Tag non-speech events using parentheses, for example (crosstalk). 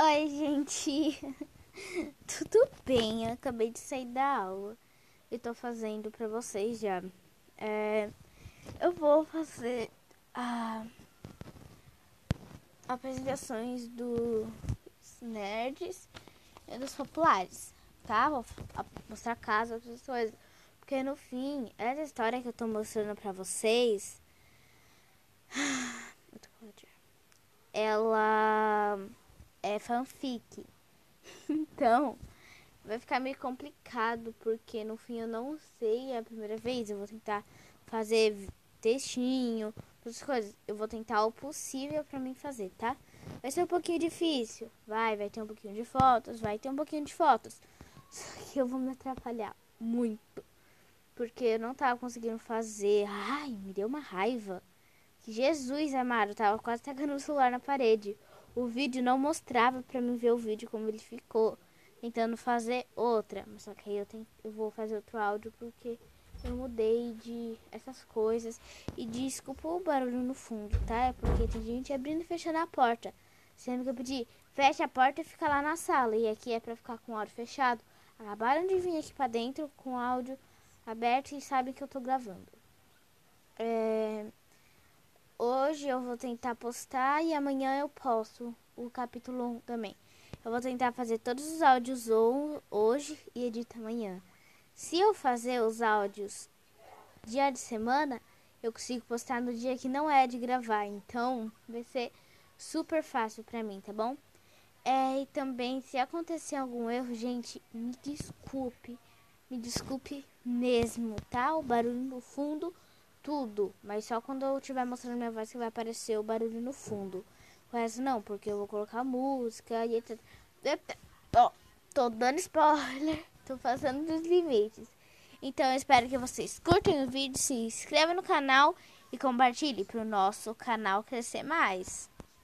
Oi, gente. (laughs) Tudo bem? Eu acabei de sair da aula e tô fazendo pra vocês já. É, eu vou fazer a, apresentações dos nerds e dos populares, tá? Vou mostrar casa, outras coisas. Porque no fim, essa história que eu tô mostrando pra vocês. (sighs) Ela é fanfic. (laughs) Então, vai ficar meio complicado, porque no fim eu não sei a primeira vez. Eu vou tentar fazer textinho, outras coisas. Eu vou tentar o possível para mim fazer, tá? Vai ser um pouquinho difícil. Vai, vai ter um pouquinho de fotos, vai ter um pouquinho de fotos. (laughs) Só que eu vou me atrapalhar muito. Porque eu não tava conseguindo fazer. Ai, me deu uma raiva. Jesus amado, tava quase tacando o celular na parede. O vídeo não mostrava para mim ver o vídeo como ele ficou. Tentando fazer outra. Mas só que aí eu, tenho, eu vou fazer outro áudio porque eu mudei de essas coisas. E desculpa o barulho no fundo, tá? É porque tem gente abrindo e fechando a porta. Sendo que eu pedi, fecha a porta e fica lá na sala. E aqui é pra ficar com o áudio fechado. Acabaram de vir aqui pra dentro com o áudio aberto e sabem que eu tô gravando. É... Hoje eu vou tentar postar e amanhã eu posto o capítulo 1 também. Eu vou tentar fazer todos os áudios hoje e editar amanhã. Se eu fazer os áudios dia de semana, eu consigo postar no dia que não é de gravar. Então, vai ser super fácil pra mim, tá bom? É, e também, se acontecer algum erro, gente, me desculpe. Me desculpe mesmo, tá? O barulho no fundo tudo, mas só quando eu estiver mostrando minha voz que vai aparecer o barulho no fundo. O não, porque eu vou colocar música e etc. Ó, tô dando spoiler, (laughs) tô passando dos limites. Então eu espero que vocês curtem o vídeo, se inscrevam no canal e compartilhem para o nosso canal crescer mais.